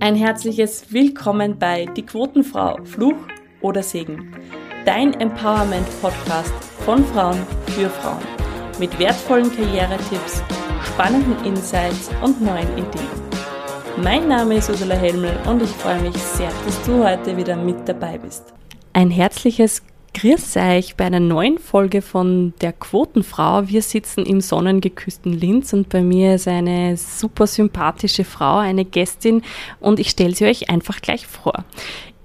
Ein herzliches Willkommen bei Die Quotenfrau, Fluch oder Segen. Dein Empowerment-Podcast von Frauen für Frauen. Mit wertvollen Karrieretipps, spannenden Insights und neuen Ideen. Mein Name ist Ursula Helmel und ich freue mich sehr, dass du heute wieder mit dabei bist. Ein herzliches Grüß euch bei einer neuen Folge von der Quotenfrau. Wir sitzen im sonnengeküssten Linz und bei mir ist eine super sympathische Frau, eine Gästin und ich stelle sie euch einfach gleich vor.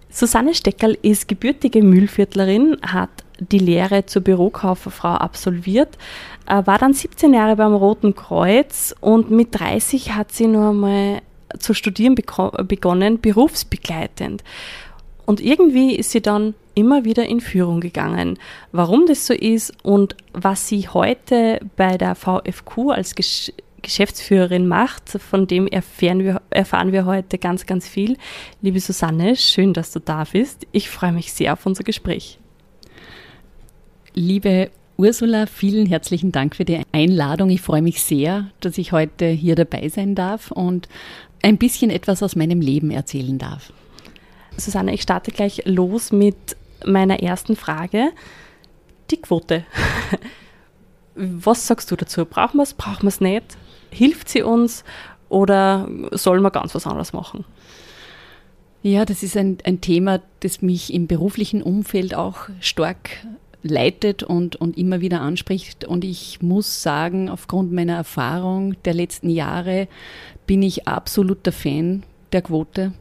Susanne Steckerl ist gebürtige Mühlviertlerin, hat die Lehre zur Bürokauffrau absolviert, äh, war dann 17 Jahre beim Roten Kreuz und mit 30 hat sie nur einmal zu studieren begonnen, berufsbegleitend. Und irgendwie ist sie dann immer wieder in Führung gegangen. Warum das so ist und was sie heute bei der VFQ als Gesch Geschäftsführerin macht, von dem erfahren wir, erfahren wir heute ganz, ganz viel. Liebe Susanne, schön, dass du da bist. Ich freue mich sehr auf unser Gespräch. Liebe Ursula, vielen herzlichen Dank für die Einladung. Ich freue mich sehr, dass ich heute hier dabei sein darf und ein bisschen etwas aus meinem Leben erzählen darf. Susanne, ich starte gleich los mit meiner ersten Frage. Die Quote. Was sagst du dazu? Brauchen wir es, brauchen wir es nicht? Hilft sie uns oder sollen wir ganz was anderes machen? Ja, das ist ein, ein Thema, das mich im beruflichen Umfeld auch stark leitet und, und immer wieder anspricht. Und ich muss sagen, aufgrund meiner Erfahrung der letzten Jahre bin ich absoluter Fan der Quote,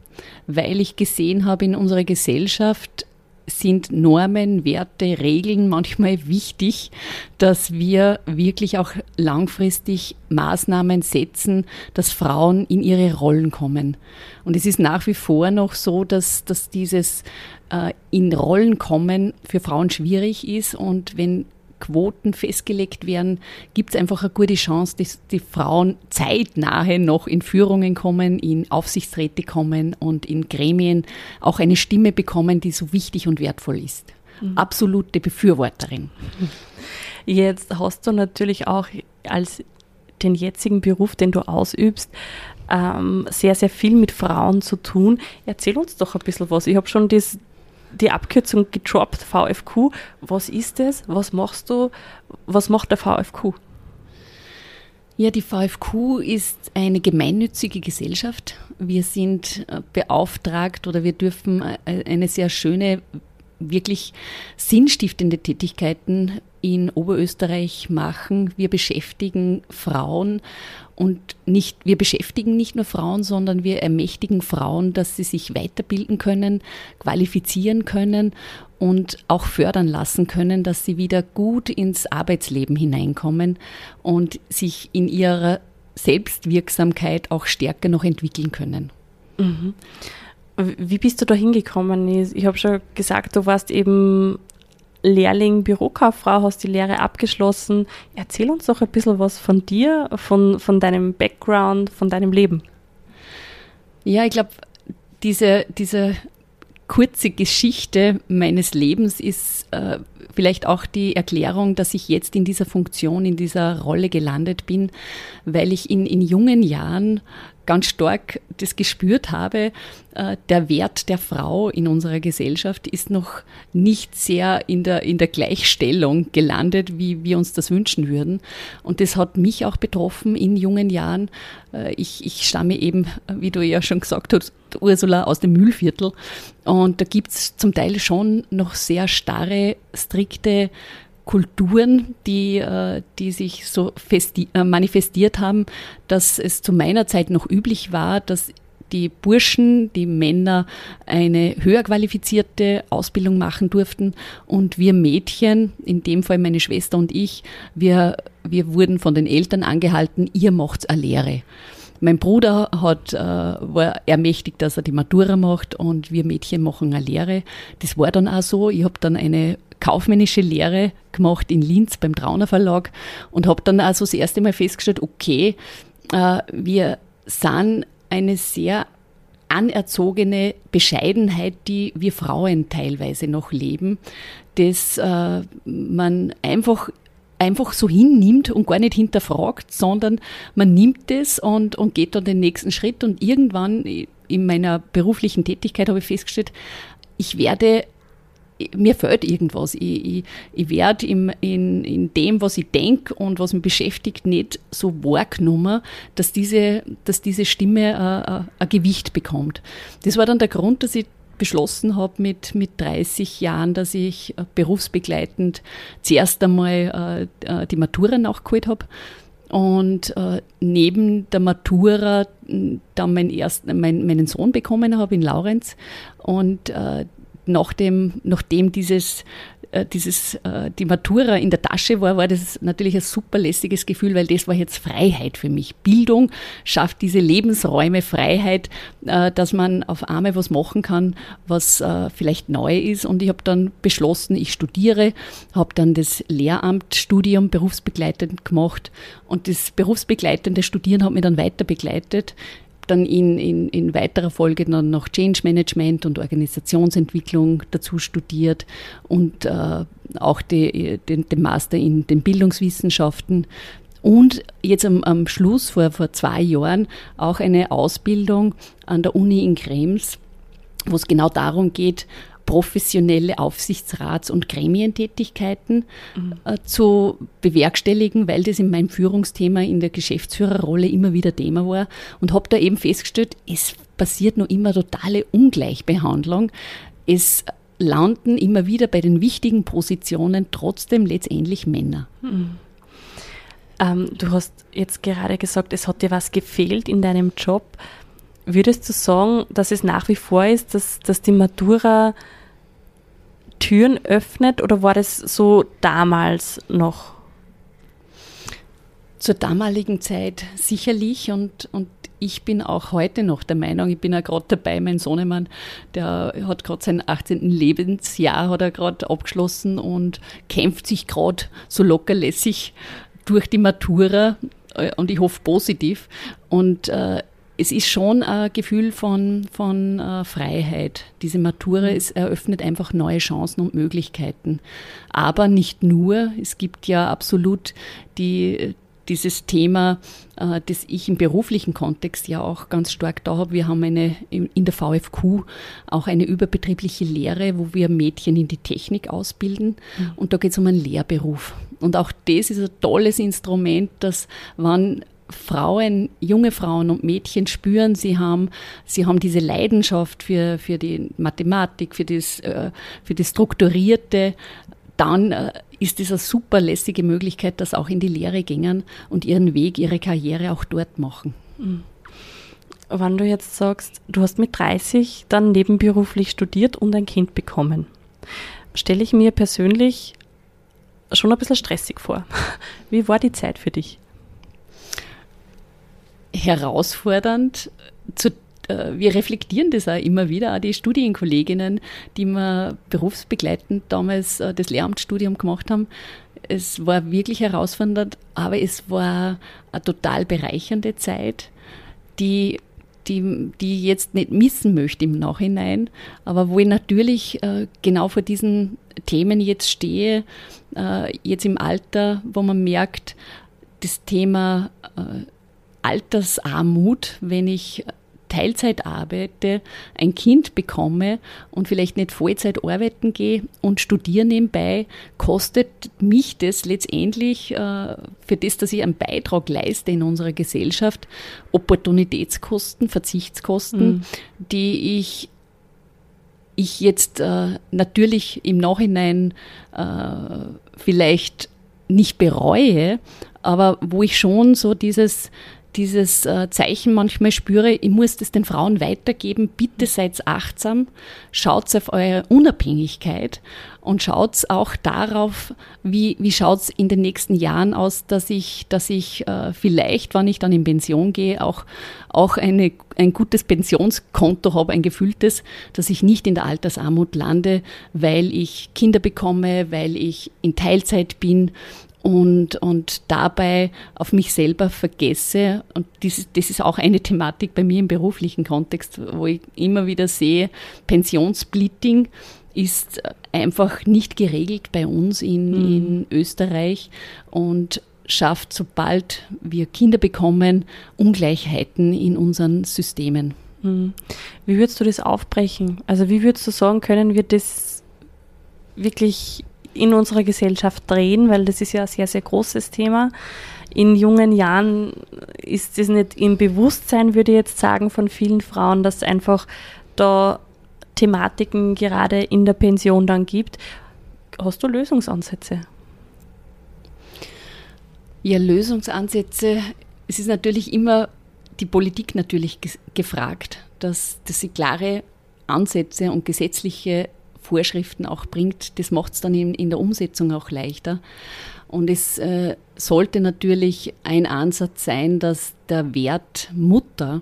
weil ich gesehen habe in unserer Gesellschaft, sind Normen, Werte, Regeln manchmal wichtig, dass wir wirklich auch langfristig Maßnahmen setzen, dass Frauen in ihre Rollen kommen. Und es ist nach wie vor noch so, dass, dass dieses äh, in Rollen kommen für Frauen schwierig ist und wenn Quoten festgelegt werden, gibt es einfach eine gute Chance, dass die Frauen zeitnahe noch in Führungen kommen, in Aufsichtsräte kommen und in Gremien auch eine Stimme bekommen, die so wichtig und wertvoll ist. Mhm. Absolute Befürworterin. Jetzt hast du natürlich auch als den jetzigen Beruf, den du ausübst, ähm, sehr, sehr viel mit Frauen zu tun. Erzähl uns doch ein bisschen was. Ich habe schon das, die Abkürzung gedroppt, VFQ. Was ist das? Was machst du? Was macht der VFQ? Ja, die VFQ ist eine gemeinnützige Gesellschaft. Wir sind äh, beauftragt oder wir dürfen äh, eine sehr schöne, wirklich sinnstiftende Tätigkeiten in Oberösterreich machen. Wir beschäftigen Frauen und nicht, wir beschäftigen nicht nur Frauen, sondern wir ermächtigen Frauen, dass sie sich weiterbilden können, qualifizieren können und auch fördern lassen können, dass sie wieder gut ins Arbeitsleben hineinkommen und sich in ihrer Selbstwirksamkeit auch stärker noch entwickeln können. Mhm. Wie bist du da hingekommen? Ich habe schon gesagt, du warst eben Lehrling Bürokauffrau, hast die Lehre abgeschlossen. Erzähl uns doch ein bisschen was von dir, von, von deinem Background, von deinem Leben. Ja, ich glaube, diese, diese kurze Geschichte meines Lebens ist äh, vielleicht auch die Erklärung, dass ich jetzt in dieser Funktion, in dieser Rolle gelandet bin, weil ich in, in jungen Jahren ganz stark das gespürt habe, äh, der Wert der Frau in unserer Gesellschaft ist noch nicht sehr in der, in der Gleichstellung gelandet, wie wir uns das wünschen würden. Und das hat mich auch betroffen in jungen Jahren. Äh, ich, ich stamme eben, wie du ja schon gesagt hast, Ursula aus dem Mühlviertel. Und da gibt es zum Teil schon noch sehr starre, strikte Kulturen, die, äh, die sich so äh, manifestiert haben, dass es zu meiner Zeit noch üblich war, dass die Burschen, die Männer eine höher qualifizierte Ausbildung machen durften und wir Mädchen, in dem Fall meine Schwester und ich, wir, wir wurden von den Eltern angehalten, ihr macht eine Lehre. Mein Bruder hat, äh, war ermächtigt, dass er die Matura macht und wir Mädchen machen eine Lehre. Das war dann auch so. Ich habe dann eine kaufmännische Lehre gemacht in Linz beim Trauner Verlag und habe dann also das erste Mal festgestellt, okay, äh, wir sind eine sehr anerzogene Bescheidenheit, die wir Frauen teilweise noch leben, dass äh, man einfach einfach so hinnimmt und gar nicht hinterfragt, sondern man nimmt es und, und geht dann den nächsten Schritt und irgendwann in meiner beruflichen Tätigkeit habe ich festgestellt, ich werde mir fehlt irgendwas. Ich, ich, ich werde in, in dem, was ich denke und was mich beschäftigt, nicht so wahrgenommen, dass diese, dass diese Stimme äh, äh, ein Gewicht bekommt. Das war dann der Grund, dass ich beschlossen habe mit, mit 30 Jahren, dass ich äh, berufsbegleitend zuerst einmal äh, äh, die Matura nachgeholt habe und äh, neben der Matura dann mein erst, mein, meinen Sohn bekommen habe in Laurenz. Und äh, nachdem, nachdem dieses, äh, dieses, äh, die Matura in der Tasche war, war das natürlich ein super lässiges Gefühl, weil das war jetzt Freiheit für mich. Bildung schafft diese Lebensräume, Freiheit, äh, dass man auf einmal was machen kann, was vielleicht neu ist. Und ich habe dann beschlossen, ich studiere, habe dann das Lehramtstudium berufsbegleitend gemacht und das berufsbegleitende Studieren hat mich dann weiter begleitet dann in, in, in weiterer Folge dann noch Change Management und Organisationsentwicklung dazu studiert und äh, auch die, den, den Master in den Bildungswissenschaften. Und jetzt am, am Schluss, vor, vor zwei Jahren, auch eine Ausbildung an der Uni in Krems, wo es genau darum geht, professionelle Aufsichtsrats- und Gremientätigkeiten mhm. äh, zu bewerkstelligen, weil das in meinem Führungsthema in der Geschäftsführerrolle immer wieder Thema war und habe da eben festgestellt, es passiert noch immer totale Ungleichbehandlung. Es landen immer wieder bei den wichtigen Positionen trotzdem letztendlich Männer. Mhm. Ähm, du hast jetzt gerade gesagt, es hat dir was gefehlt in deinem Job. Würdest du sagen, dass es nach wie vor ist, dass, dass die Matura Türen öffnet oder war das so damals noch? Zur damaligen Zeit sicherlich und, und ich bin auch heute noch der Meinung, ich bin ja gerade dabei, mein Sohnemann, der hat gerade sein 18. Lebensjahr hat er gerade abgeschlossen und kämpft sich gerade so lockerlässig durch die Matura äh, und ich hoffe positiv. Und äh, es ist schon ein Gefühl von, von äh, Freiheit. Diese Matura es eröffnet einfach neue Chancen und Möglichkeiten. Aber nicht nur. Es gibt ja absolut die, dieses Thema, äh, das ich im beruflichen Kontext ja auch ganz stark da habe. Wir haben eine, in der VFQ auch eine überbetriebliche Lehre, wo wir Mädchen in die Technik ausbilden. Mhm. Und da geht es um einen Lehrberuf. Und auch das ist ein tolles Instrument, dass wann Frauen, junge Frauen und Mädchen spüren, sie haben, sie haben diese Leidenschaft für, für die Mathematik, für das, äh, für das Strukturierte, dann äh, ist es eine super lässige Möglichkeit, dass auch in die Lehre gingen und ihren Weg, ihre Karriere auch dort machen. Mhm. Wenn du jetzt sagst, du hast mit 30 dann nebenberuflich studiert und ein Kind bekommen, stelle ich mir persönlich schon ein bisschen stressig vor. Wie war die Zeit für dich? Herausfordernd. Zu, äh, wir reflektieren das auch immer wieder, auch die Studienkolleginnen, die wir berufsbegleitend damals äh, das Lehramtsstudium gemacht haben. Es war wirklich herausfordernd, aber es war eine total bereichernde Zeit, die die, die ich jetzt nicht missen möchte im Nachhinein, aber wo ich natürlich äh, genau vor diesen Themen jetzt stehe, jetzt im Alter, wo man merkt, das Thema Altersarmut, wenn ich Teilzeit arbeite, ein Kind bekomme und vielleicht nicht Vollzeit arbeiten gehe und studiere nebenbei, kostet mich das letztendlich äh, für das, dass ich einen Beitrag leiste in unserer Gesellschaft, Opportunitätskosten, Verzichtskosten, mhm. die ich ich jetzt äh, natürlich im Nachhinein äh, vielleicht nicht bereue, aber wo ich schon so dieses dieses äh, Zeichen manchmal spüre, ich muss das den Frauen weitergeben, bitte seid achtsam, schaut auf eure Unabhängigkeit und schaut auch darauf, wie, wie schaut es in den nächsten Jahren aus, dass ich, dass ich äh, vielleicht, wenn ich dann in Pension gehe, auch, auch eine, ein gutes Pensionskonto habe, ein gefühltes, dass ich nicht in der Altersarmut lande, weil ich Kinder bekomme, weil ich in Teilzeit bin und, und dabei auf mich selber vergesse. Und das, das ist auch eine Thematik bei mir im beruflichen Kontext, wo ich immer wieder sehe, Pensionssplitting ist einfach nicht geregelt bei uns in, mhm. in Österreich und schafft, sobald wir Kinder bekommen, Ungleichheiten in unseren Systemen. Mhm. Wie würdest du das aufbrechen? Also wie würdest du sagen, können wir das wirklich in unserer Gesellschaft drehen, weil das ist ja ein sehr, sehr großes Thema. In jungen Jahren ist das nicht im Bewusstsein, würde ich jetzt sagen, von vielen Frauen, dass es einfach da Thematiken gerade in der Pension dann gibt. Hast du Lösungsansätze? Ja, Lösungsansätze. Es ist natürlich immer die Politik natürlich gefragt, dass, dass sie klare Ansätze und gesetzliche Vorschriften auch bringt. Das macht es dann in, in, der Umsetzung auch leichter. Und es äh, sollte natürlich ein Ansatz sein, dass der Wert Mutter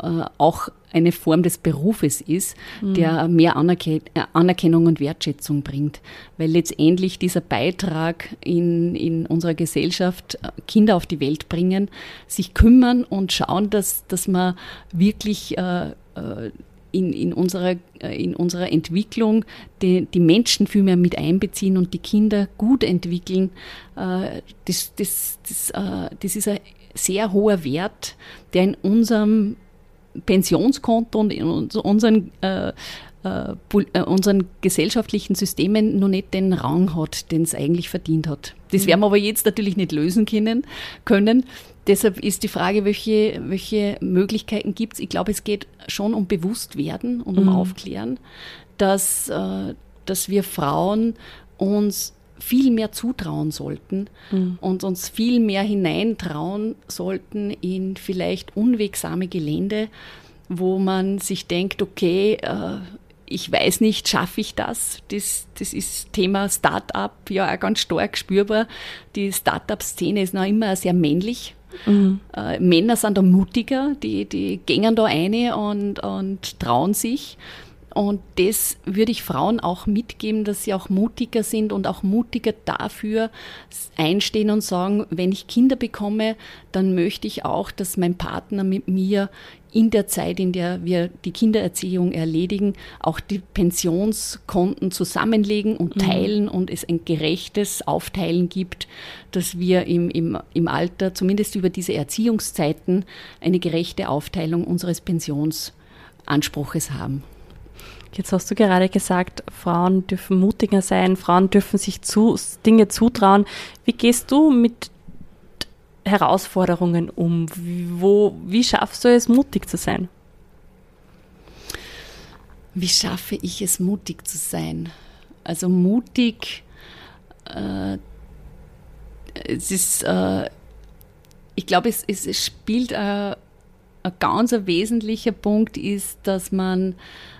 äh, auch eine Form des Berufes ist, mhm. der mehr Anerken äh, Anerkennung und Wertschätzung bringt. Weil letztendlich dieser Beitrag in, in unserer Gesellschaft, äh, Kinder auf die Welt bringen, sich kümmern und schauen, dass, dass man wirklich äh, in, in, unserer, in unserer Entwicklung die, die Menschen viel mehr mit einbeziehen und die Kinder gut entwickeln. Das, das, das, das ist ein sehr hoher Wert, der in unserem Pensionskonto und in unseren, äh, äh, äh, unseren gesellschaftlichen Systemen noch nicht den Rang hat, den es eigentlich verdient hat. Das werden wir aber jetzt natürlich nicht lösen können. können. Deshalb ist die Frage, welche, welche Möglichkeiten gibt es? Ich glaube, es geht schon um Bewusstwerden und um mhm. Aufklären, dass, äh, dass wir Frauen uns viel mehr zutrauen sollten mhm. und uns viel mehr hineintrauen sollten in vielleicht unwegsame Gelände, wo man sich denkt, okay, äh, ich weiß nicht, schaffe ich das? das? Das ist Thema Start-up, ja auch ganz stark spürbar. Die Start-up-Szene ist noch immer sehr männlich. Mhm. Äh, Männer sind da mutiger, die, die gängen da eine und, und trauen sich. Und das würde ich Frauen auch mitgeben, dass sie auch mutiger sind und auch mutiger dafür einstehen und sagen, wenn ich Kinder bekomme, dann möchte ich auch, dass mein Partner mit mir in der Zeit, in der wir die Kindererziehung erledigen, auch die Pensionskonten zusammenlegen und mhm. teilen und es ein gerechtes Aufteilen gibt, dass wir im, im, im Alter, zumindest über diese Erziehungszeiten, eine gerechte Aufteilung unseres Pensionsanspruches haben. Jetzt hast du gerade gesagt, Frauen dürfen mutiger sein, Frauen dürfen sich zu, Dinge zutrauen. Wie gehst du mit Herausforderungen um? Wo, wie schaffst du es, mutig zu sein? Wie schaffe ich es, mutig zu sein? Also mutig, äh, es ist, äh, ich glaube, es, es, spielt äh, ein ganz wesentlicher Punkt ist, dass man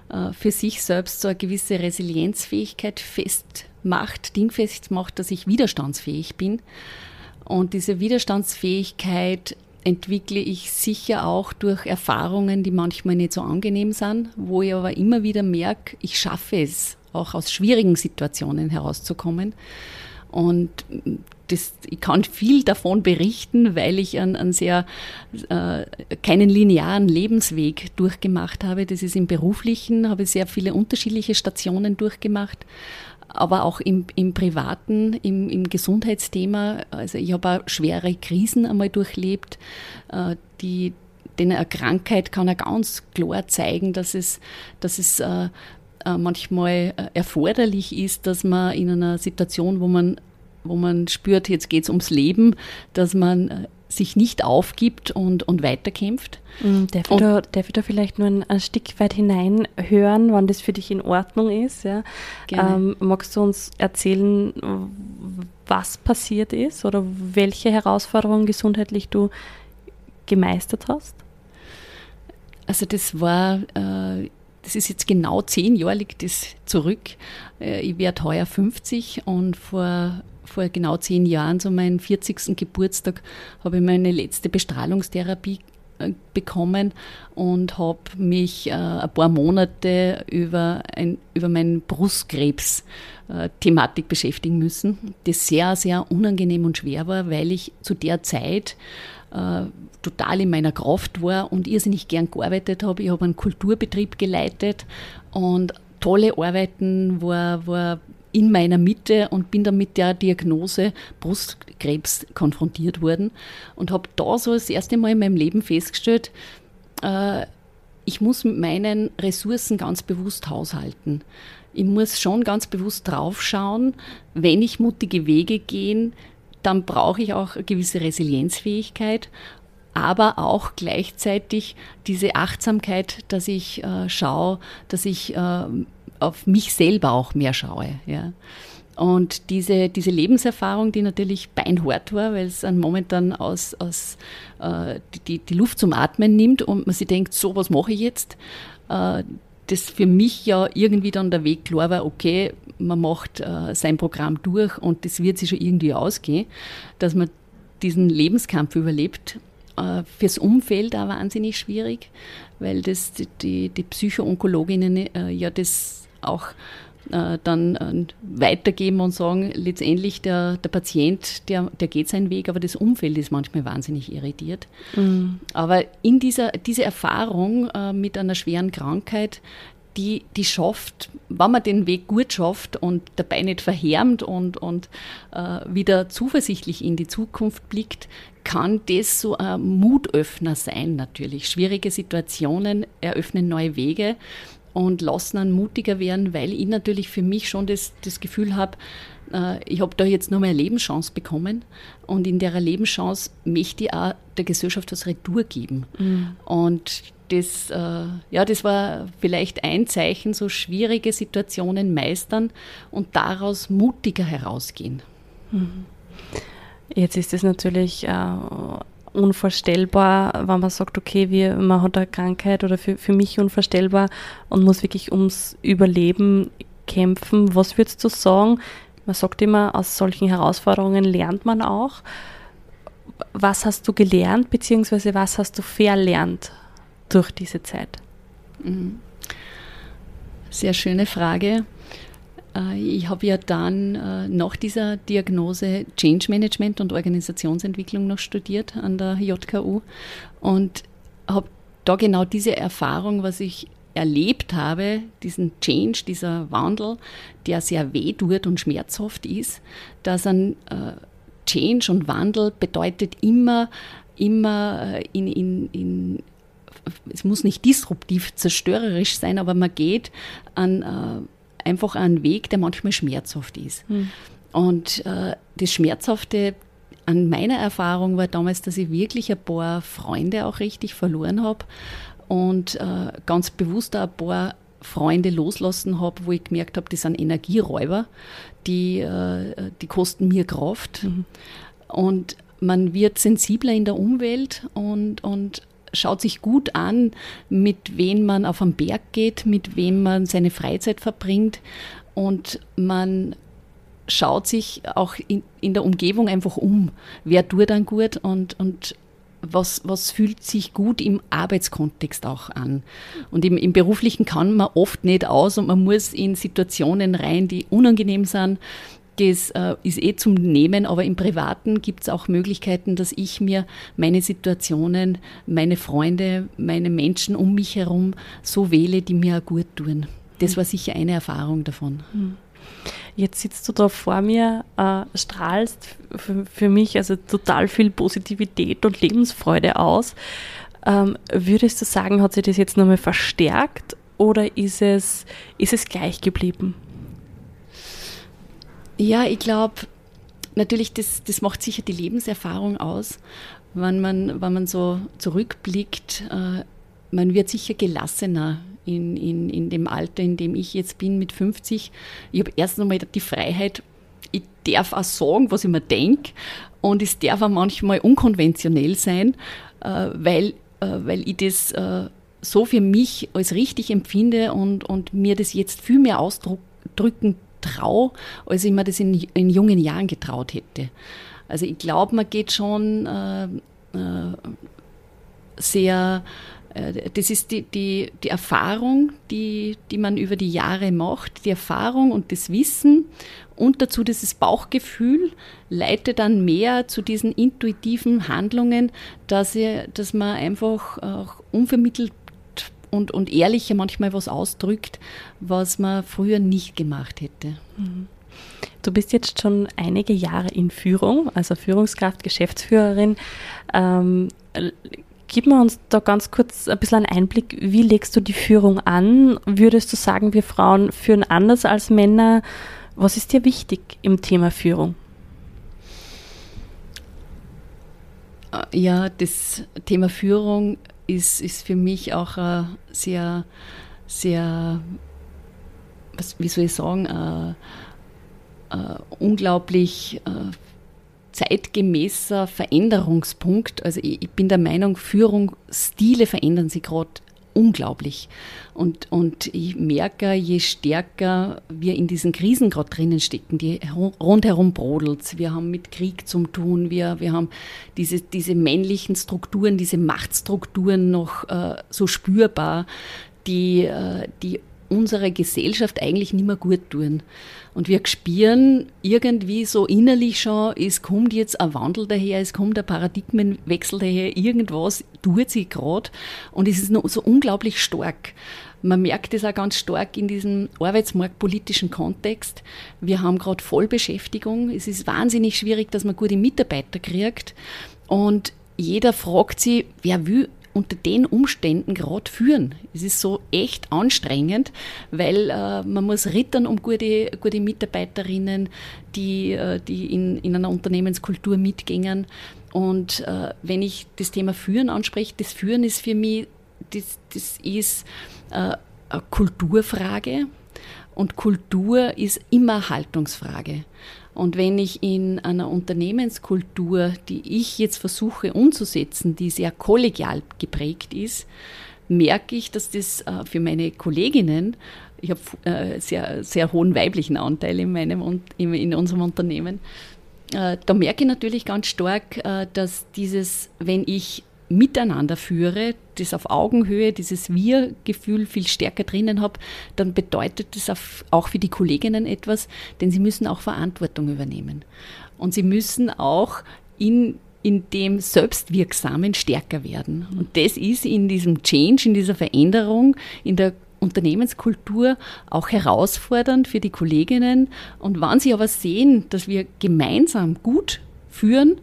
äh, für sich selbst so eine gewisse Resilienzfähigkeit festmacht, dingfest macht, dass ich widerstandsfähig bin. Und diese Widerstandsfähigkeit entwickle ich sicher auch durch Erfahrungen, die manchmal nicht so angenehm sind, wo ich aber immer wieder merke, ich schaffe es, auch aus schwierigen Situationen herauszukommen. Und das, ich kann viel davon berichten, weil ich einen, einen sehr äh, keinen linearen Lebensweg durchgemacht habe. Das ist im beruflichen, habe ich sehr viele unterschiedliche Stationen durchgemacht, aber auch im, im privaten, im, im Gesundheitsthema. Also ich habe auch schwere Krisen einmal durchlebt, äh, die denn eine Krankheit kann ja ganz klar zeigen, dass es, dass es äh, äh manchmal erforderlich ist, dass man in einer Situation, wo man wo man spürt, jetzt geht es ums Leben, dass man sich nicht aufgibt und, und weiterkämpft. Mhm, darf, ich da, darf ich da vielleicht nur ein, ein Stück weit hineinhören, wann das für dich in Ordnung ist? Ja? Ähm, magst du uns erzählen, was passiert ist oder welche Herausforderungen gesundheitlich du gemeistert hast? Also das war, äh, das ist jetzt genau zehn Jahre liegt das zurück. Äh, ich werde heuer 50 und vor vor genau zehn Jahren, so meinen 40. Geburtstag, habe ich meine letzte Bestrahlungstherapie äh, bekommen und habe mich äh, ein paar Monate über, ein, über meinen Brustkrebs-Thematik äh, beschäftigen müssen, das sehr, sehr unangenehm und schwer war, weil ich zu der Zeit äh, total in meiner Kraft war und irrsinnig gern gearbeitet habe. Ich habe einen Kulturbetrieb geleitet und tolle Arbeiten, war, war in meiner Mitte und bin dann mit der Diagnose Brustkrebs konfrontiert worden und habe da so das erste Mal in meinem Leben festgestellt, äh, ich muss mit meinen Ressourcen ganz bewusst haushalten. Ich muss schon ganz bewusst draufschauen, wenn ich mutige Wege gehe, dann brauche ich auch eine gewisse Resilienzfähigkeit, aber auch gleichzeitig diese Achtsamkeit, dass ich äh, schaue, dass ich äh, auf mich selber auch mehr schaue. Ja. Und diese, diese Lebenserfahrung, die natürlich beinhart war, weil es einen Moment dann aus, aus äh, die, die Luft zum Atmen nimmt und man sich denkt, so was mache ich jetzt, äh, das für mich ja irgendwie dann der Weg klar war, okay, man macht äh, sein Programm durch und das wird sich schon irgendwie ausgehen, dass man diesen Lebenskampf überlebt. Äh, fürs Umfeld auch wahnsinnig schwierig, weil das die, die Psychoonkologinnen äh, ja das auch äh, dann äh, weitergeben und sagen, letztendlich der, der Patient, der, der geht seinen Weg, aber das Umfeld ist manchmal wahnsinnig irritiert. Mhm. Aber in dieser diese Erfahrung äh, mit einer schweren Krankheit, die, die schafft, wenn man den Weg gut schafft und dabei nicht verhärmt und, und äh, wieder zuversichtlich in die Zukunft blickt, kann das so ein Mutöffner sein natürlich. Schwierige Situationen eröffnen neue Wege und lassen einen mutiger werden, weil ich natürlich für mich schon das, das Gefühl habe, äh, ich habe da jetzt nur mehr Lebenschance bekommen und in der Lebenschance möchte ich auch der Gesellschaft was Retour geben. Mhm. Und das, äh, ja, das war vielleicht ein Zeichen, so schwierige Situationen meistern und daraus mutiger herausgehen. Jetzt ist es natürlich äh, unvorstellbar, wenn man sagt, okay, wir, man hat eine Krankheit oder für, für mich unvorstellbar und muss wirklich ums Überleben kämpfen. Was würdest du sagen? Man sagt immer, aus solchen Herausforderungen lernt man auch. Was hast du gelernt, beziehungsweise was hast du verlernt durch diese Zeit? Mhm. Sehr schöne Frage. Äh, ich habe ja dann äh, nach dieser Diagnose Change Management und Organisationsentwicklung noch studiert an der JKU und habe da genau diese Erfahrung, was ich erlebt habe, diesen Change, dieser Wandel, der sehr weh tut und schmerzhaft ist, dass ein äh, Change und Wandel bedeutet immer, immer in, in, in es muss nicht disruptiv, zerstörerisch sein, aber man geht an einfach ein Weg, der manchmal schmerzhaft ist. Mhm. Und äh, das Schmerzhafte an meiner Erfahrung war damals, dass ich wirklich ein paar Freunde auch richtig verloren habe und äh, ganz bewusst auch ein paar Freunde loslassen habe, wo ich gemerkt habe, das sind Energieräuber, die, äh, die kosten mir Kraft. Mhm. Und man wird sensibler in der Umwelt und, und schaut sich gut an, mit wem man auf den Berg geht, mit wem man seine Freizeit verbringt und man schaut sich auch in, in der Umgebung einfach um. Wer tut dann gut und, und was, was fühlt sich gut im Arbeitskontext auch an. Und im, im Beruflichen kann man oft nicht aus und man muss in Situationen rein, die unangenehm sind das äh, ist eh zum Nehmen, aber im Privaten gibt es auch Möglichkeiten, dass ich mir meine Situationen, meine Freunde, meine Menschen um mich herum so wähle, die mir auch gut tun. Das war sicher eine Erfahrung davon. Hm. Jetzt sitzt du da vor mir, äh, strahlst für, für, mich also total viel Positivität und Lebensfreude aus. Ähm, würdest du sagen, hat sich das jetzt nochmal verstärkt oder ist es, ist es gleich geblieben? Ja, ich glaube, natürlich, das, das macht sicher die Lebenserfahrung aus, wenn man, wenn man so zurückblickt. Äh, man wird sicher gelassener in, in, in dem Alter, in dem ich jetzt bin, mit 50. Ich habe erst einmal die Freiheit, ich darf auch sagen, was ich mir denke und es darf auch manchmal unkonventionell sein, äh, weil, äh, weil ich das äh, so für mich als richtig empfinde und, und mir das jetzt viel mehr ausdrücken traue, als ich mir das in, in jungen Jahren getraut hätte. Also ich glaube, man geht schon äh, äh, sehr, äh, das ist die, die, die Erfahrung, die, die man über die Jahre macht, die Erfahrung und das Wissen und dazu dieses Bauchgefühl leitet dann mehr zu diesen intuitiven Handlungen, dass, ich, dass man einfach auch unvermittelt und, und ehrlicher manchmal was ausdrückt, was man früher nicht gemacht hätte. Mhm. Du bist jetzt schon einige Jahre in Führung, also Führungskraft, Geschäftsführerin. Ähm, gib mir uns da ganz kurz ein bisschen einen Einblick. Wie legst du die Führung an? Würdest du sagen, wir Frauen führen anders als Männer? Was ist dir wichtig im Thema Führung? Äh, ja, das Thema Führung ist, ist für mich auch äh, sehr, sehr, was, wie soll ich sagen, äh, äh, unglaublich äh, zeitgemäßer Veränderungspunkt. Also ich, ich, bin der Meinung, Führungsstile verändern sich gerade unglaublich. Und, und ich merke, je stärker wir in diesen Krisen gerade drinnen stecken, die rundherum brodelt, wir haben mit Krieg zu tun, wir, wir haben diese, diese männlichen Strukturen, diese Machtstrukturen noch äh, so spürbar, die, äh, die unsere Gesellschaft eigentlich nicht mehr gut tun. Und wir spüren irgendwie so innerlich schon, es kommt jetzt ein Wandel daher, es kommt ein Paradigmenwechsel daher, irgendwas tut sich gerade und es ist noch so unglaublich stark. Man merkt es auch ganz stark in diesem arbeitsmarktpolitischen Kontext. Wir haben gerade Vollbeschäftigung. Es ist wahnsinnig schwierig, dass man gute Mitarbeiter kriegt. Und jeder fragt sich, wer will unter den Umständen gerade führen. Es ist so echt anstrengend, weil äh, man muss rittern um gute, gute Mitarbeiterinnen, die, äh, die in, in einer Unternehmenskultur mitgehen. Und äh, wenn ich das Thema Führen anspreche, das Führen ist für mich, das, das ist äh, eine Kulturfrage. Und Kultur ist immer Haltungsfrage. Und wenn ich in einer Unternehmenskultur, die ich jetzt versuche umzusetzen, die sehr kollegial geprägt ist, merke ich, dass das äh, für meine Kolleginnen, ich habe äh, sehr, sehr hohen weiblichen Anteil in, meinem, in unserem Unternehmen, äh, da merke ich natürlich ganz stark, dass dieses, wenn ich miteinander führe, das auf Augenhöhe, dieses Wir-Gefühl viel stärker drinnen habe, dann bedeutet das auch für die Kolleginnen etwas, denn sie müssen auch Verantwortung übernehmen. Und sie müssen auch in, in dem Selbstwirksamen stärker werden. Und das ist in diesem Change, in dieser Veränderung, in der Unternehmenskultur auch herausfordernd für die Kolleginnen. Und wenn sie aber sehen, dass wir gemeinsam gut führen,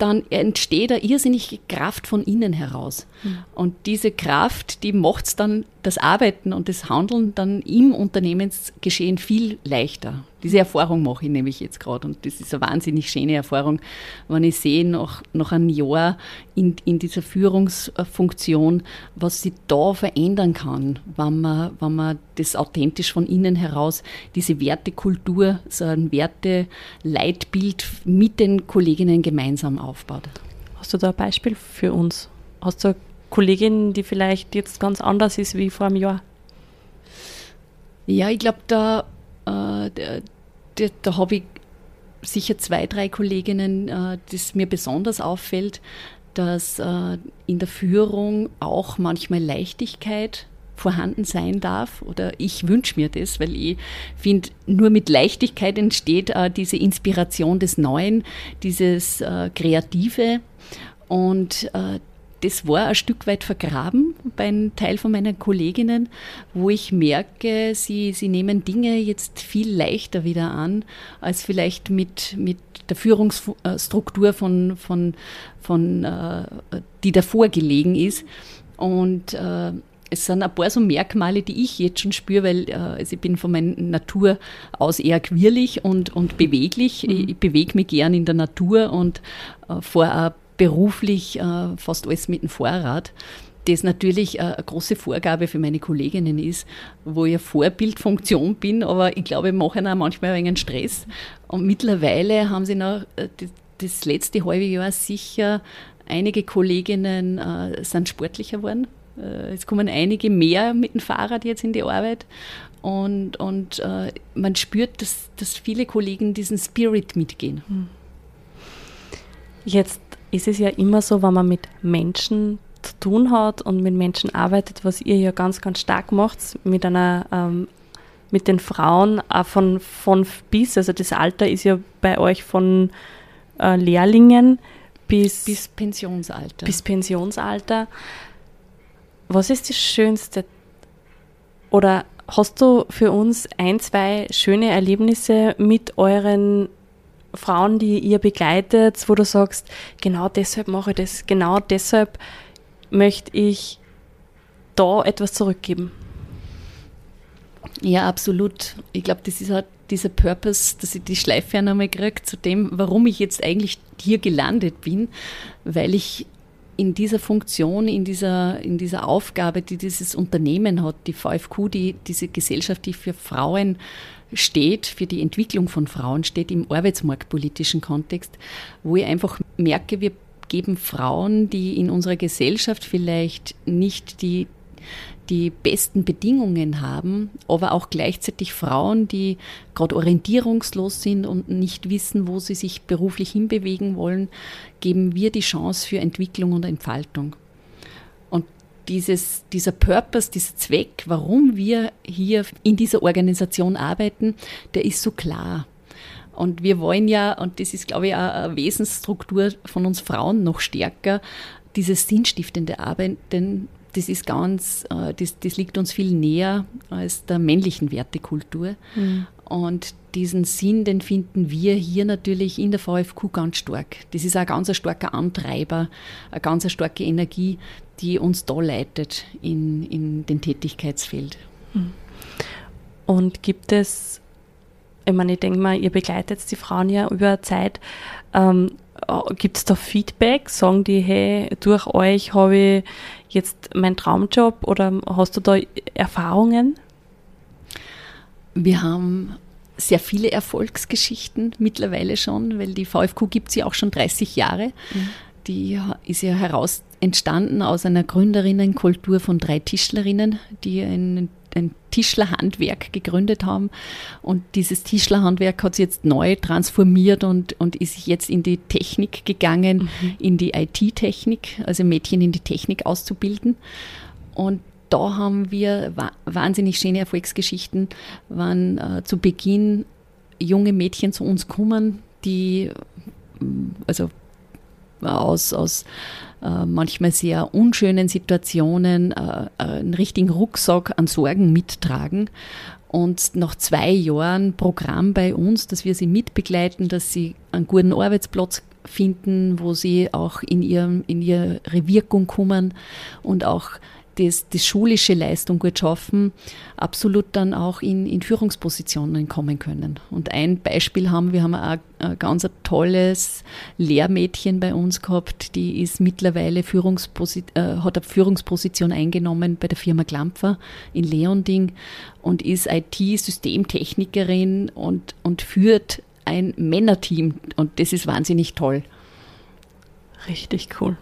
dann entsteht eine irrsinnige Kraft von innen heraus. Mhm. Und diese Kraft, die macht es dann das Arbeiten und das Handeln dann im Unternehmensgeschehen viel leichter. Diese Erfahrung mache ich nämlich jetzt gerade und das ist eine wahnsinnig schöne Erfahrung, wenn ich sehe, nach, nach einem Jahr in, in dieser Führungsfunktion, was sich da verändern kann, wenn man, wenn man das authentisch von innen heraus, diese Wertekultur, so ein Werteleitbild mit den Kolleginnen gemeinsam aufbaut. Hast du da ein Beispiel für uns? Hast du Kollegin, die vielleicht jetzt ganz anders ist wie vor einem Jahr? Ja, ich glaube, da, äh, da, da habe ich sicher zwei, drei Kolleginnen, äh, das mir besonders auffällt, dass äh, in der Führung auch manchmal Leichtigkeit vorhanden sein darf oder ich wünsche mir das, weil ich finde, nur mit Leichtigkeit entsteht äh, diese Inspiration des Neuen, dieses äh, Kreative und äh, das war ein Stück weit vergraben bei einem Teil von meinen Kolleginnen, wo ich merke, sie, sie nehmen Dinge jetzt viel leichter wieder an, als vielleicht mit, mit der Führungsstruktur von, von, von äh, die davor gelegen ist. Und äh, es sind ein paar so Merkmale, die ich jetzt schon spüre, weil äh, also ich bin von meiner Natur aus eher quirlig und, und beweglich. Mhm. Ich, ich bewege mich gern in der Natur und äh, vor ein beruflich äh, fast alles mit dem Fahrrad das natürlich äh, eine große Vorgabe für meine Kolleginnen ist, wo ich Vorbildfunktion bin, aber ich glaube, ich mache auch manchmal ein wenig Stress. Und mittlerweile haben sie noch äh, das letzte halbe Jahr sicher einige Kolleginnen äh, sind sportlicher geworden. Es kommen einige mehr mit dem Fahrrad jetzt in die Arbeit. Und, und man spürt, dass, dass viele Kollegen diesen Spirit mitgehen. Hm. Jetzt ist es ja immer so, wenn man mit Menschen zu tun hat und mit Menschen arbeitet, was ihr ja ganz, ganz stark macht, mit einer ähm, mit den Frauen auch von, von bis, also das Alter ist ja bei euch von äh, Lehrlingen bis, bis Pensionsalter. Bis Pensionsalter. Was ist das Schönste? Oder hast du für uns ein, zwei schöne Erlebnisse mit euren Frauen, die ihr begleitet, wo du sagst, genau deshalb mache ich das, genau deshalb möchte ich da etwas zurückgeben. Ja, absolut. Ich glaube, das ist halt dieser Purpose, dass ich die Schleife einmal kriege zu dem, warum ich jetzt eigentlich hier gelandet bin, weil ich in dieser Funktion, in dieser, in dieser Aufgabe, die dieses Unternehmen hat, die VFQ, die, diese Gesellschaft, die für Frauen steht, für die Entwicklung von Frauen steht im arbeitsmarktpolitischen Kontext, wo ich einfach merke, wir geben Frauen, die in unserer Gesellschaft vielleicht nicht die die besten Bedingungen haben, aber auch gleichzeitig Frauen, die gerade orientierungslos sind und nicht wissen, wo sie sich beruflich hinbewegen wollen, geben wir die Chance für Entwicklung und Entfaltung. Und dieses, dieser Purpose, dieser Zweck, warum wir hier in dieser Organisation arbeiten, der ist so klar. Und wir wollen ja, und das ist, glaube ich, eine Wesensstruktur von uns Frauen noch stärker, dieses sinnstiftende Arbeiten das ist ganz, äh, das, das liegt uns viel näher als der männlichen Wertekultur. Mhm. Und diesen Sinn, den finden wir hier natürlich in der VfQ ganz stark. Das ist ein ganz starker Antreiber, eine ganz starke Energie, die uns da leitet in, in den Tätigkeitsfeld. Mhm. Und gibt es, ich meine, ich denke mal, ihr begleitet die Frauen ja über Zeit. Ähm, Gibt es da Feedback? Sagen die, hey, durch euch habe ich jetzt meinen Traumjob oder hast du da Erfahrungen? Wir haben sehr viele Erfolgsgeschichten mittlerweile schon, weil die VfQ gibt es ja auch schon 30 Jahre. Mhm. Die ist ja heraus entstanden aus einer Gründerinnenkultur von drei Tischlerinnen, die einen ein Tischlerhandwerk gegründet haben. Und dieses Tischlerhandwerk hat sich jetzt neu transformiert und, und ist jetzt in die Technik gegangen, mhm. in die IT-Technik, also Mädchen in die Technik auszubilden. Und da haben wir wahnsinnig schöne Erfolgsgeschichten, wann äh, zu Beginn junge Mädchen zu uns kommen, die also aus, aus äh, manchmal sehr unschönen Situationen äh, einen richtigen Rucksack an Sorgen mittragen. Und nach zwei Jahren Programm bei uns, dass wir sie mitbegleiten, dass sie einen guten Arbeitsplatz finden, wo sie auch in, ihrem, in ihre Wirkung kommen und auch das, das schulische Leistung gut schaffen, absolut dann auch in, in Führungspositionen kommen können. Und ein Beispiel haben wir haben ein, ein ganz tolles Lehrmädchen bei uns gehabt, die ist mittlerweile Führungsposi äh, hat eine Führungsposition eingenommen bei der Firma Klampfer in Leonding und ist IT-Systemtechnikerin und, und führt ein Männerteam und das ist wahnsinnig toll. Richtig cool.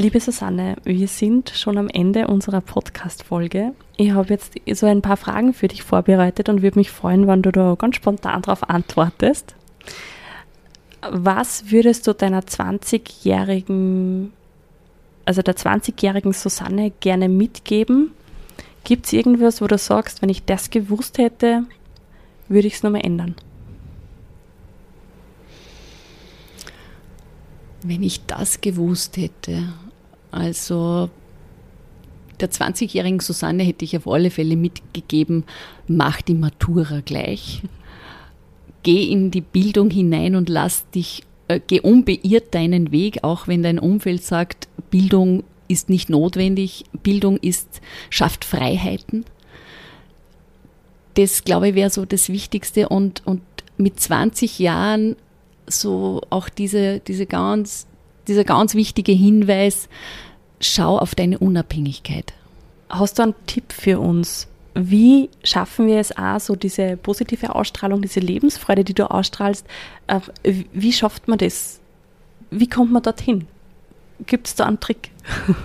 Liebe Susanne, wir sind schon am Ende unserer Podcast-Folge. Ich habe jetzt so ein paar Fragen für dich vorbereitet und würde mich freuen, wenn du da ganz spontan darauf antwortest. Was würdest du deiner 20-jährigen, also der 20-jährigen Susanne gerne mitgeben? Gibt es irgendwas, wo du sagst, wenn ich das gewusst hätte, würde ich es nochmal ändern? Wenn ich das gewusst hätte, also der 20-jährigen Susanne hätte ich auf alle Fälle mitgegeben, mach die Matura gleich. Geh in die Bildung hinein und lass dich, äh, geh unbeirrt deinen Weg, auch wenn dein Umfeld sagt, Bildung ist nicht notwendig, Bildung ist, schafft Freiheiten. Das, glaube ich, wäre so das Wichtigste und, und mit 20 Jahren so auch diese, diese ganz dieser ganz wichtige Hinweis, schau auf deine Unabhängigkeit. Hast du einen Tipp für uns? Wie schaffen wir es auch, so diese positive Ausstrahlung, diese Lebensfreude, die du ausstrahlst, äh, wie schafft man das? Wie kommt man dorthin? Gibt es da einen Trick?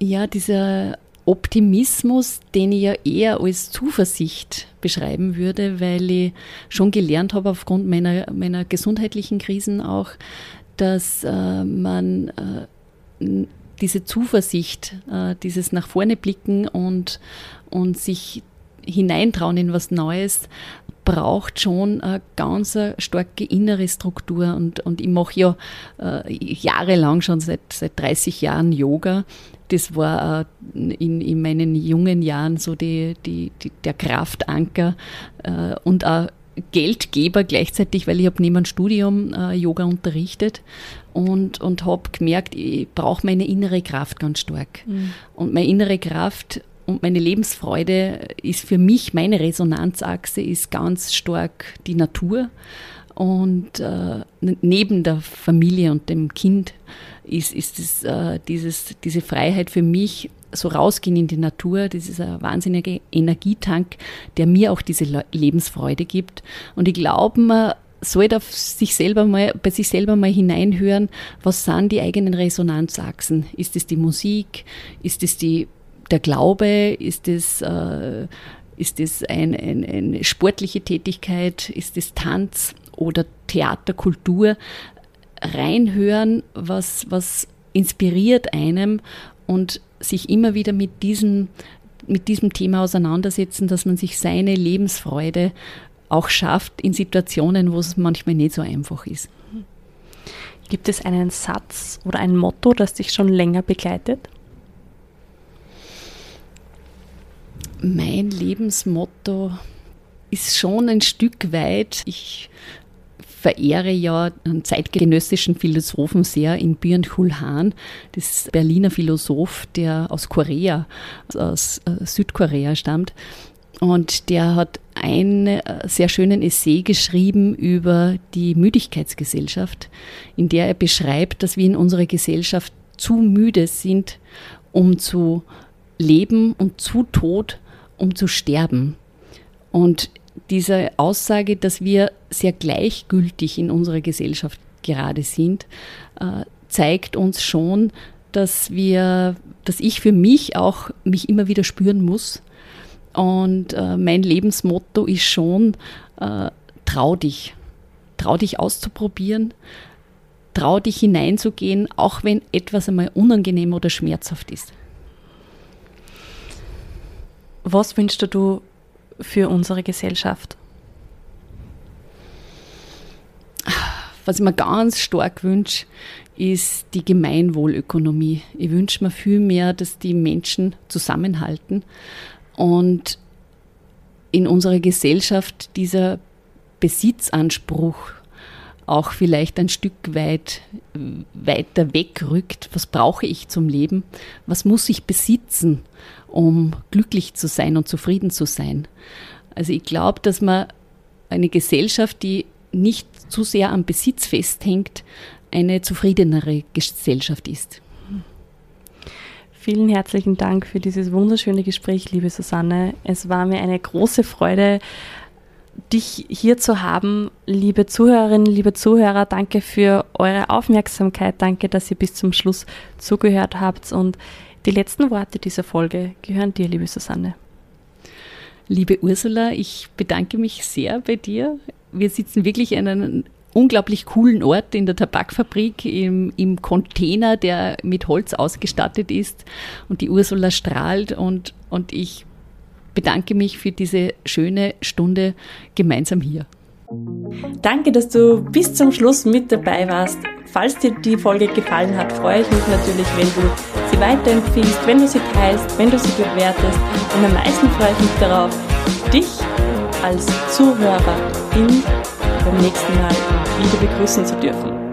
Ja, dieser Optimismus, den ich ja eher als Zuversicht beschreiben würde, weil ich schon gelernt habe aufgrund meiner, meiner gesundheitlichen Krisen auch, dass äh, man äh, diese Zuversicht, äh, dieses nach vorne blicken und, und sich hineintrauen in was Neues, braucht schon eine ganz starke innere Struktur. Und, und ich mache ja äh, jahrelang schon seit, seit 30 Jahren Yoga. Das war äh, in, in meinen jungen Jahren so die, die, die der Kraftanker äh, und auch Geldgeber gleichzeitig, weil ich habe neben dem Studium äh, Yoga unterrichtet und, und habe gemerkt, ich brauche meine innere Kraft ganz stark. Mhm. Und meine innere Kraft und meine Lebensfreude ist für mich, meine Resonanzachse ist ganz stark die Natur. Und äh, neben der Familie und dem Kind ist, ist es, äh, dieses, diese Freiheit für mich, so rausgehen in die Natur, das ist ein wahnsinniger Energietank, der mir auch diese Lebensfreude gibt. Und ich glaube, man sollte auf sich selber mal, bei sich selber mal hineinhören, was sind die eigenen Resonanzachsen? Ist es die Musik? Ist es die, der Glaube? Ist es, äh, ist es ein, ein, eine sportliche Tätigkeit? Ist es Tanz oder Theater, Kultur? Reinhören, was, was inspiriert einem und sich immer wieder mit diesem, mit diesem Thema auseinandersetzen, dass man sich seine Lebensfreude auch schafft in Situationen, wo es manchmal nicht so einfach ist. Gibt es einen Satz oder ein Motto, das dich schon länger begleitet? Mein Lebensmotto ist schon ein Stück weit, ich verehre ja einen zeitgenössischen Philosophen sehr in Byung-Chul Han, das Berliner Philosoph, der aus Korea, aus äh, Südkorea stammt. Und der hat einen äh, sehr schönen Essay geschrieben über die Müdigkeitsgesellschaft, in der er beschreibt, dass wir in unserer Gesellschaft zu müde sind, um zu leben und zu tot, um zu sterben. Und diese Aussage, dass wir sehr gleichgültig in unserer Gesellschaft gerade sind, äh, zeigt uns schon, dass wir, dass ich für mich auch mich immer wieder spüren muss. Und äh, mein Lebensmotto ist schon, äh, trau dich. Trau dich auszuprobieren. Trau dich hineinzugehen, auch wenn etwas einmal unangenehm oder schmerzhaft ist. Was wünschst du für unsere Gesellschaft? Was ich mir ganz stark wünsche, ist die Gemeinwohlökonomie. Ich wünsche mir viel mehr, dass die Menschen zusammenhalten und in unserer Gesellschaft dieser Besitzanspruch auch vielleicht ein Stück weit weiter wegrückt. Was brauche ich zum Leben? Was muss ich besitzen, um glücklich zu sein und zufrieden zu sein? Also ich glaube, dass man eine Gesellschaft, die nicht zu sehr am Besitz festhängt, eine zufriedenere Gesellschaft ist. Vielen herzlichen Dank für dieses wunderschöne Gespräch, liebe Susanne. Es war mir eine große Freude, dich hier zu haben. Liebe Zuhörerinnen, liebe Zuhörer, danke für eure Aufmerksamkeit. Danke, dass ihr bis zum Schluss zugehört habt. Und die letzten Worte dieser Folge gehören dir, liebe Susanne. Liebe Ursula, ich bedanke mich sehr bei dir. Wir sitzen wirklich an einem unglaublich coolen Ort in der Tabakfabrik im, im Container, der mit Holz ausgestattet ist. Und die Ursula strahlt und, und ich bedanke mich für diese schöne Stunde gemeinsam hier. Danke, dass du bis zum Schluss mit dabei warst. Falls dir die Folge gefallen hat, freue ich mich natürlich, wenn du sie weiterempfiehlst, wenn du sie teilst, wenn du sie bewertest. Und am meisten freue ich mich darauf, dich als Zuhörerin beim nächsten Mal wieder begrüßen zu dürfen.